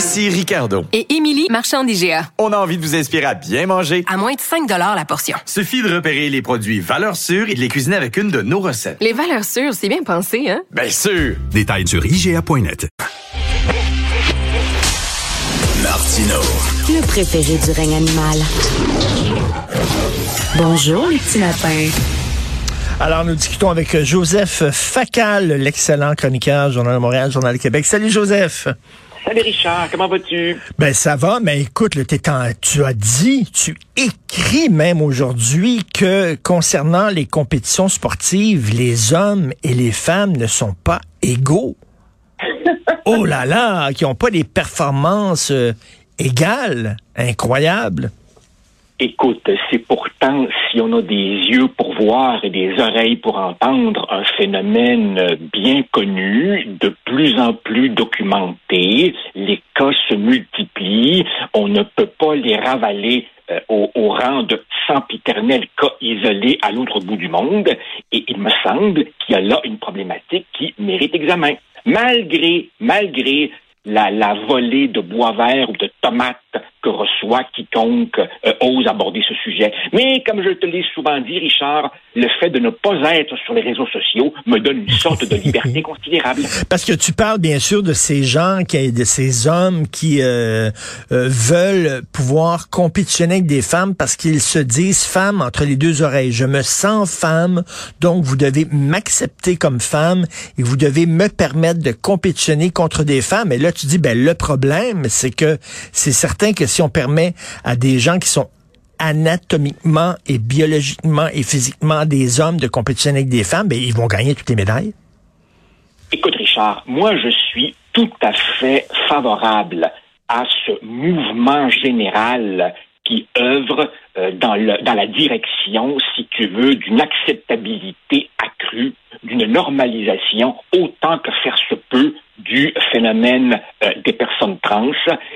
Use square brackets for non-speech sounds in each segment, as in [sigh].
Ici Ricardo. et Émilie, marchand d'IGA. On a envie de vous inspirer à bien manger. À moins de 5 la portion. Suffit de repérer les produits valeurs sûres et de les cuisiner avec une de nos recettes. Les valeurs sûres, c'est bien pensé, hein? Bien sûr! Détails sur IGA.net. Martino. Le préféré du règne animal. Bonjour, les petits lapins. Alors, nous discutons avec Joseph Facal, l'excellent chroniqueur, Journal de Montréal, Journal de Québec. Salut, Joseph. Salut Richard, comment vas-tu? Ben, ça va, mais écoute, en- tu as dit, tu écris même aujourd'hui que concernant les compétitions sportives, les hommes et les femmes ne sont pas égaux. [laughs] oh là là, qui n'ont pas des performances euh, égales, incroyables. Écoute, c'est pourtant, si on a des yeux pour voir et des oreilles pour entendre, un phénomène bien connu, de plus en plus documenté. Les cas se multiplient. On ne peut pas les ravaler euh, au, au rang de sempiternels cas isolés à l'autre bout du monde. Et il me semble qu'il y a là une problématique qui mérite examen. Malgré, malgré la, la volée de bois vert ou de tomates que reçoit quiconque euh, ose aborder ce sujet. Mais comme je te l'ai souvent dit, Richard, le fait de ne pas être sur les réseaux sociaux me donne une sorte de liberté [laughs] considérable. Parce que tu parles bien sûr de ces gens, qui, de ces hommes qui euh, euh, veulent pouvoir compétitionner avec des femmes parce qu'ils se disent femmes entre les deux oreilles. Je me sens femme, donc vous devez m'accepter comme femme et vous devez me permettre de compétitionner contre des femmes. Et là, tu dis, ben le problème, c'est que c'est certain que si on permet à des gens qui sont anatomiquement et biologiquement et physiquement des hommes de compétitionner avec des femmes, ben ils vont gagner toutes les médailles. Écoute, Richard, moi, je suis tout à fait favorable à ce mouvement général qui œuvre euh, dans, la direction, si tu veux, d'une acceptabilité accrue, d'une normalisation autant que faire se peut du phénomène euh, des personnes trans,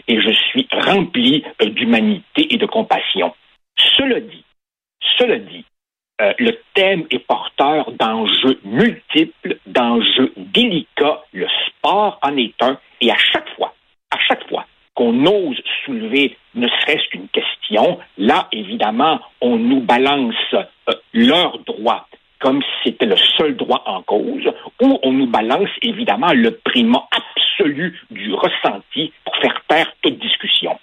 et je suis rempli euh, d'humanité et de compassion. Cela dit, cela euh, le thème est porteur d'enjeux multiples, d'enjeux délicats. Le sport en est un. Et à chaque fois, qu'on ose soulever ne serait-ce qu'une question, là, évidemment, on nous balance euh, leur droit comme si c'était le seul droit en cause, ou on nous balance évidemment le primat absolu du ressenti pour faire taire toute discussion.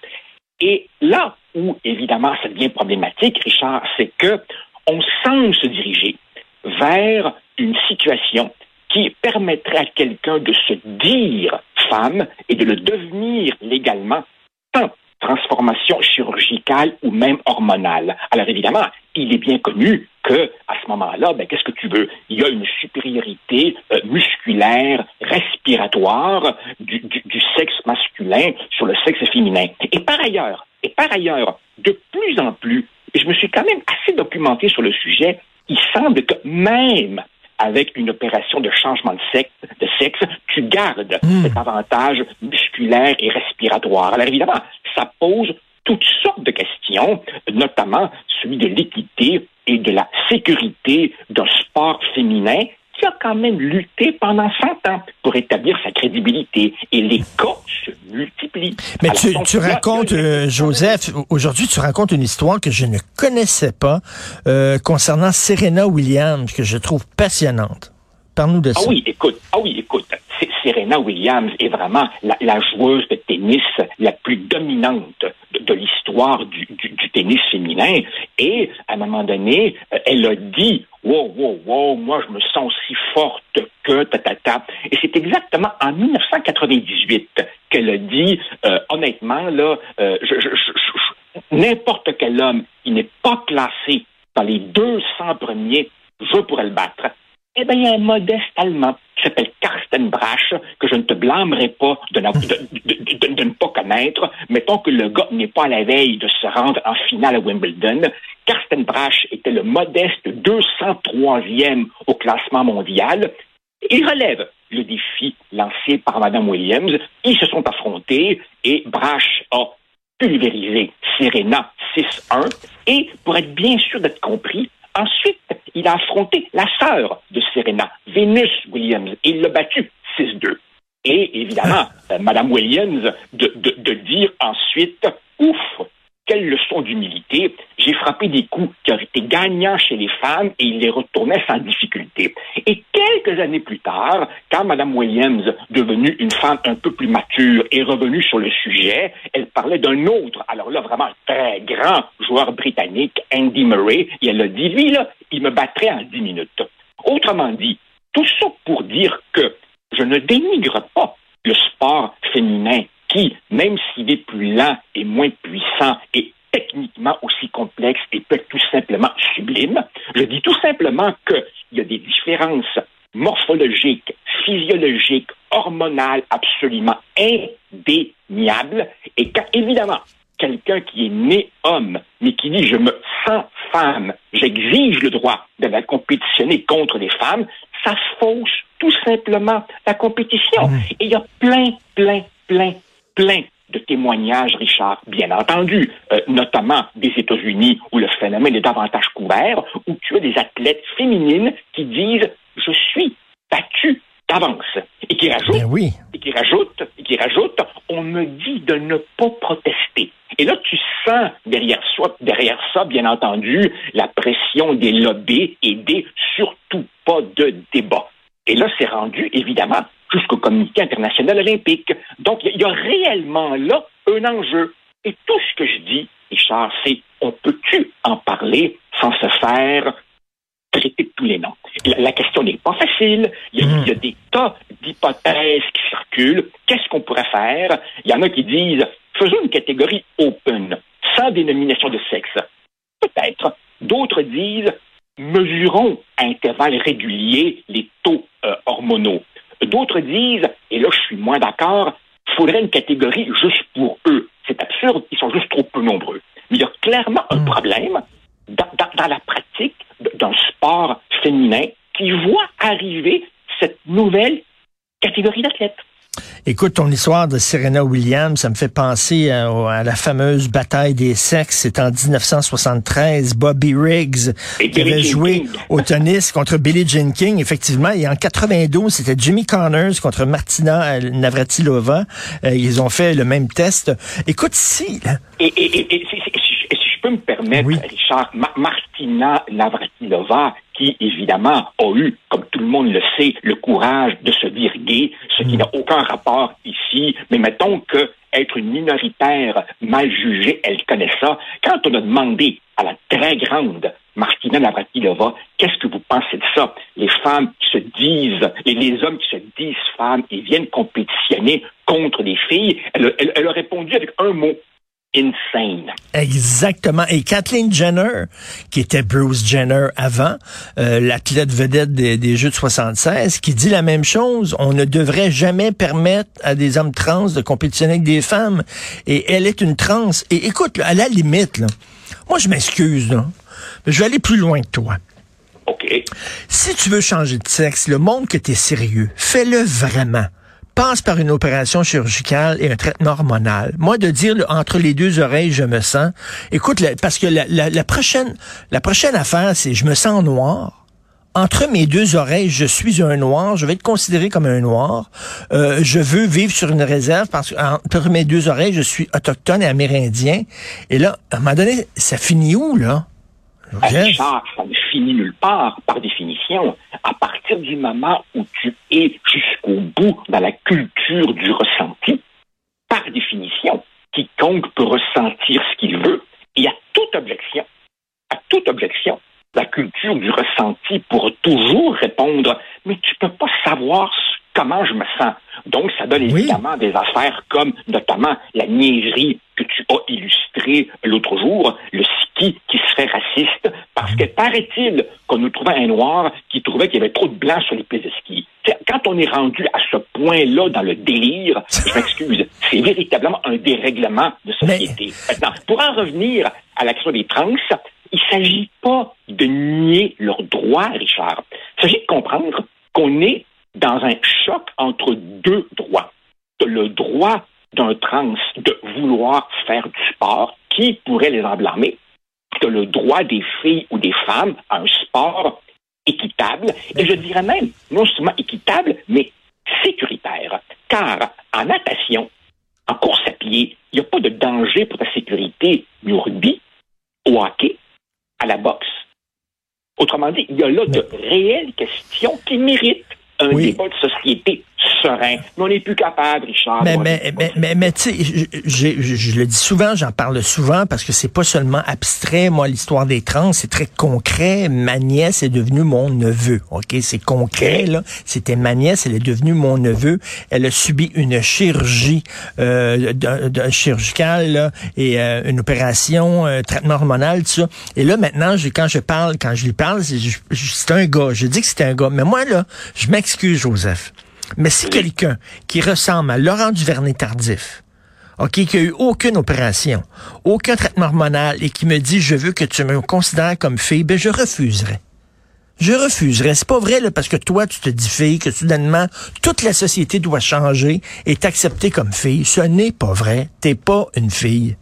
Et là où, évidemment, ça devient problématique, Richard, c'est que on semble se diriger vers une situation qui permettrait à quelqu'un de se dire femme et de le devenir légalement sans transformation chirurgicale ou même hormonale. Alors évidemment, il est bien connu que à ce moment-là, ben, qu'est-ce que tu veux? Il y a une supériorité euh, musculaire, respiratoire du, du, du sexe masculin sur le sexe féminin. Et par ailleurs, et par ailleurs, de plus en plus, et je me suis quand même assez documenté sur le sujet, il semble que même avec une opération de changement de sexe, de sexe tu gardes cet avantage musculaire et respiratoire. Alors évidemment, ça pose toutes sortes de questions, notamment celui de l'équité et de la sécurité d'un sport féminin qui a quand même lutté pendant 100 ans pour établir sa crédibilité. Et les cas se multiplient. Mais Alors, tu, racontes, euh, Joseph, aujourd'hui, tu racontes une histoire que je ne connaissais pas euh, concernant Serena Williams, que je trouve passionnante. Parle-nous de Ah ça. oui, écoute, ah oui, écoute, Serena Williams est vraiment la, joueuse de tennis la plus dominante de, l'histoire du, tennis féminin. Et à un moment donné, euh, elle a dit, wow, wow, wow, moi je me sens aussi forte que ta ta ta. Et c'est exactement en 1998 qu'elle a dit, euh, honnêtement là, euh, n'importe quel homme qui n'est pas classé dans les 200 premiers, je pourrais le battre. Eh bien, il y a un modeste Allemand qui s'appelle Brasch, que je ne te blâmerai pas de, ne pas connaître. Mettons que le gars n'est pas à la veille de se rendre en finale à Wimbledon. Karsten Brasch était le modeste 203e au classement mondial. Il relève le défi lancé par Madame Williams. Ils se sont affrontés et Brash a pulvérisé Serena 6-1. Et pour être bien sûr d'être compris, ensuite, il a affronté la sœur de Serena, Venus Williams, et il l'a battue 6-2. Et évidemment, [laughs] euh, Madame Williams de, de, de dire ensuite, ouf, quelle leçon d'humilité. J'ai frappé des coups qui auraient été gagnants chez les femmes et il les retournait sans difficulté. Et quelques années plus tard, quand Mme Williams, devenue une femme un peu plus mature, est revenue sur le sujet, elle parlait d'un autre, alors là, vraiment très grand joueur britannique, Andy Murray, et elle a dit, lui, là, il me battrait en 10 minutes. Autrement dit, tout ça pour dire que je ne dénigre pas le sport féminin qui, même s'il est plus lent et moins puissant, est techniquement aussi complexe et peut être tout simplement sublime. Je dis qu'il y a des différences morphologiques, physiologiques, hormonales absolument indéniables. Et quand, évidemment, quelqu'un qui est né homme, mais qui dit je me sens femme, j'exige le droit de la compétitionner contre les femmes, ça fausse tout simplement la compétition. Et il y a plein, plein, plein, plein de témoignages, Richard, bien entendu, euh, notamment des États-Unis où le phénomène est davantage couvert, où tu as des athlètes féminines qui disent je suis battue d'avance et qui rajoutent Ben oui. et qui rajoute, et qui rajoute, on me dit de ne pas protester. Et là, tu sens derrière soi, derrière ça, bien entendu, la pression des lobbies et des surtout pas de débat. Et là, c'est rendu, évidemment, jusqu'au comité international olympique. Donc, il y, y a réellement là un enjeu. Et tout ce que je dis, Richard, c'est on peut-tu en parler sans se faire traiter de tous les noms? La, la question n'est pas facile. Il y, a, y a des tas d'hypothèses qui circulent. Qu'est-ce qu'on pourrait faire? Il y en a qui disent, faisons une catégorie open, sans dénomination de sexe. Peut-être. D'autres disent, mesurons à intervalles réguliers les taux euh, hormonaux. D'autres disent, et là je suis moins d'accord, il faudrait une catégorie juste pour eux. C'est absurde, ils sont juste trop peu nombreux. Mais il y a clairement un problème dans, dans, dans la pratique d'un sport féminin qui voit arriver cette nouvelle catégorie d'athlètes. Écoute, ton histoire de Serena Williams, ça me fait penser à, à la fameuse bataille des sexes. C'est en 1973, Bobby Riggs Et qui avait joué au tennis contre Billie Jean King, effectivement. Et en 92, c'était Jimmy Connors contre Martina euh, Navratilova. Euh, ils ont fait le même test. Écoute, si, là, Et, et, et, et si, si- si- si je peux me permettre, Oui. Richard, Ma- Martina Navratilova, qui évidemment a eu, comme tout le monde le sait, le courage de se dire gay, ce qui n'a aucun rapport ici, mais mettons que être une minoritaire mal jugée, elle connaît ça. Quand on a demandé à la très grande Martina Navratilova, qu'est-ce que vous pensez de ça? Les femmes qui se disent, et les hommes qui se disent femmes et viennent compétitionner contre des filles, elle, a- elle- elle a répondu avec un mot, insane. Exactement. Et Kathleen Jenner, qui était Bruce Jenner avant, euh, l'athlète vedette des, des Jeux de 76, qui dit la même chose. On ne devrait jamais permettre à des hommes trans de compétitionner avec des femmes. Et elle est une trans. Et écoute, là, à la limite, là, moi je m'excuse, là, mais je vais aller plus loin que toi. OK. Si tu veux changer de sexe, le monde que tu es sérieux, fais-le vraiment. Passe par une opération chirurgicale et un traitement hormonal. Moi, de dire là, entre les deux oreilles, je me sens. Écoute, la- parce que la, la- la prochaine, la prochaine affaire, c'est je me sens noir. Entre mes deux oreilles, je suis un noir. Je vais être considéré comme un noir. Euh, je veux vivre sur une réserve parce que entre mes deux oreilles, je suis autochtone et amérindien. Et là, à un moment donné, ça finit où là? Richard, ça ne finit nulle part, par définition. À partir du moment où tu es jusqu'au bout dans la culture du ressenti, par définition, quiconque peut ressentir ce qu'il veut, et à toute objection, à toute objection, la culture du ressenti pourra toujours répondre, mais tu peux pas savoir comment je me sens. Donc, ça donne Oui. évidemment des affaires comme notamment la niaiserie que tu as illustrée l'autre jour, le ski qui serait raciste, parce que paraît-il qu'on nous trouvait un noir qui trouvait qu'il y avait trop de blanc sur les pistes de ski. Quand on est rendu à ce point-là dans le délire, je m'excuse, c'est véritablement un dérèglement de société. Maintenant, pour en revenir à la question des trans, il ne s'agit pas de nier leurs droits, Richard. Il s'agit de comprendre qu'on est dans un choc entre deux droits. Le droit d'un trans de vouloir faire du sport qui pourrait les emblâmer, de le droit des filles ou des femmes à un sport équitable, et je dirais même non seulement équitable, mais sécuritaire. Car en natation, en course à pied, il n'y a pas de danger pour ta sécurité du rugby, au hockey, à la boxe. Autrement dit, il y a là de réelles questions qui méritent un débat de société serein. Mais on n'est plus capable, Richard. Mais, mais, mais, mais, tu sais, je, le dis souvent, j'en parle souvent parce que c'est pas seulement abstrait. Moi, l'histoire des trans, c'est très concret. Ma nièce est devenue mon neveu. OK? C'est concret, là. C'était ma nièce, elle est devenue mon neveu. Elle a subi une chirurgie euh, chirurgicale là, et euh, une opération, un traitement hormonal, tout ça. Et là, maintenant, je, quand je parle, quand je lui parle, c'est un gars. Je dis que c'est un gars. Mais moi, là, je m'excuse, Joseph. Mais si quelqu'un qui ressemble à Laurent Duvernay-Tardif, OK, qui a eu aucune opération, aucun traitement hormonal et qui me dit je veux que tu me considères comme fille, ben je refuserai. Je refuserai. C'est pas vrai là, parce que toi tu te dis fille que soudainement toute la société doit changer et t'accepter comme fille. Ce n'est pas vrai. T'es pas une fille.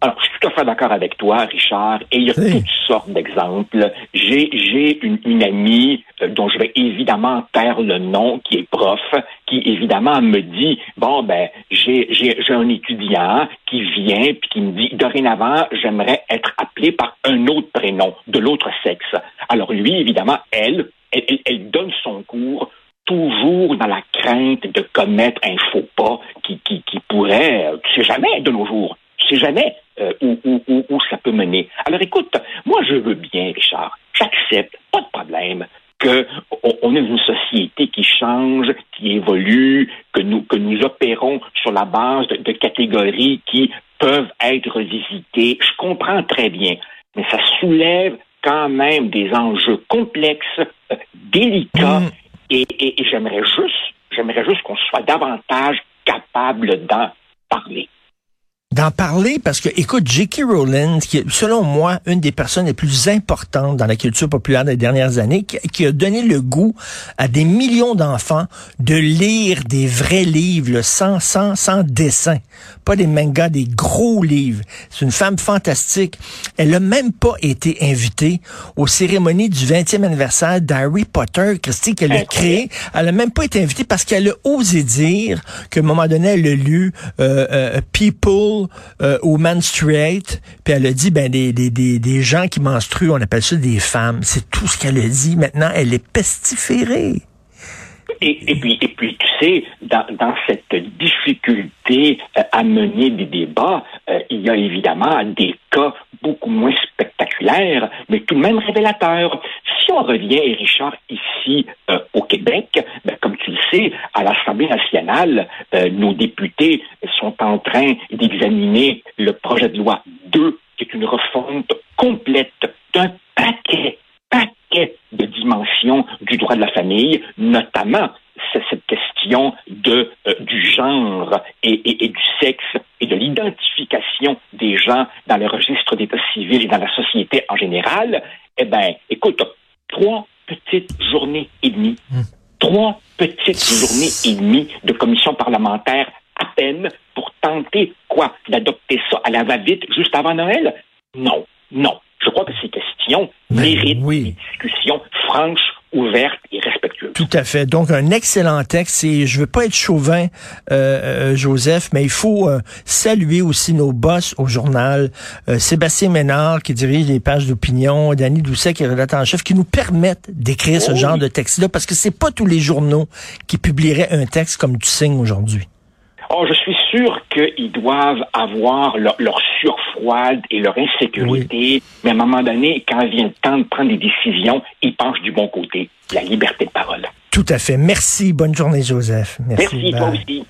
Alors, je suis tout à fait d'accord avec toi, Richard, et il y a toutes sortes d'exemples. J'ai, j'ai une, une amie euh, dont je vais évidemment taire le nom, qui est prof, qui évidemment me dit, bon, ben, j'ai, j'ai, j'ai un étudiant qui vient puis qui me dit, dorénavant, j'aimerais être appelé par un autre prénom, de l'autre sexe. Alors lui, évidemment, elle, elle, elle donne son cours toujours dans la crainte de commettre un faux pas qui, qui, qui pourrait, tu sais jamais de nos jours, tu sais jamais où, où, où, ça peut mener. Alors écoute, moi je veux bien, Richard, j'accepte, pas de problème que on, est une société qui change, qui évolue, que nous que nous opérons sur la base de, de catégories qui peuvent être revisitées. Je comprends très bien, mais ça soulève quand même des enjeux complexes, euh, délicats, mm. et, et, et j'aimerais juste, j'aimerais juste qu'on soit davantage capable d'en parler d'en parler parce que, écoute, J.K. Rowling, qui est, selon moi, une des personnes les plus importantes dans la culture populaire des dernières années, qui, a donné le goût à des millions d'enfants de lire des vrais livres, sans, sans, sans dessin. Pas des mangas, des gros livres. C'est une femme fantastique. Elle a même pas été invitée aux cérémonies du 20e anniversaire d'Harry Potter, Christy, qu'elle a créé. Elle a même pas été invitée parce qu'elle a osé dire qu'à un moment donné, elle a lu euh, euh, People euh, au menstruate, puis elle a dit, ben, des, des, des, des, gens qui menstruent, on appelle ça des femmes. C'est tout ce qu'elle a dit. Maintenant, elle est pestiférée. Et, puis, et puis, tu sais, dans, cette difficulté euh, à mener des débats, euh, il y a évidemment des cas beaucoup moins spectaculaires, mais tout de même révélateurs. Si on revient, Richard, ici euh, au Québec, ben, comme tu le sais, à l'Assemblée nationale, nos députés sont en train d'examiner le projet de loi 2, qui est une refonte complète d'un paquet de dimensions du droit de la famille, notamment cette question de, euh, du genre et, et, du sexe et de l'identification des gens dans le registre d'état civil et dans la société en général, eh bien, écoute, trois petites journées et demie, hmm. trois petites journées et demie de commission parlementaire à peine pour tenter quoi d'adopter ça à la va-vite juste avant Noël? Non, non. Je crois que ces questions ben méritent une discussion franche, ouverte et respectueuse. Tout à fait. Donc, un excellent texte. Et je veux pas être chauvin, euh, euh, Joseph, mais il faut euh, saluer aussi nos boss au journal. Sébastien Ménard, qui dirige les pages d'opinion, Danny Doucet, qui est rédacteur en chef, qui nous permettent d'écrire ce genre de texte-là, parce que c'est pas tous les journaux qui publieraient un texte comme tu signes aujourd'hui. Oh, je suis sûr qu'ils doivent avoir leur, leur surfroide et leur insécurité, mais à un moment donné, quand vient le temps de prendre des décisions, ils penchent du bon côté, la liberté de parole. Tout à fait. Merci. Bonne journée, Joseph. Merci, Merci toi aussi.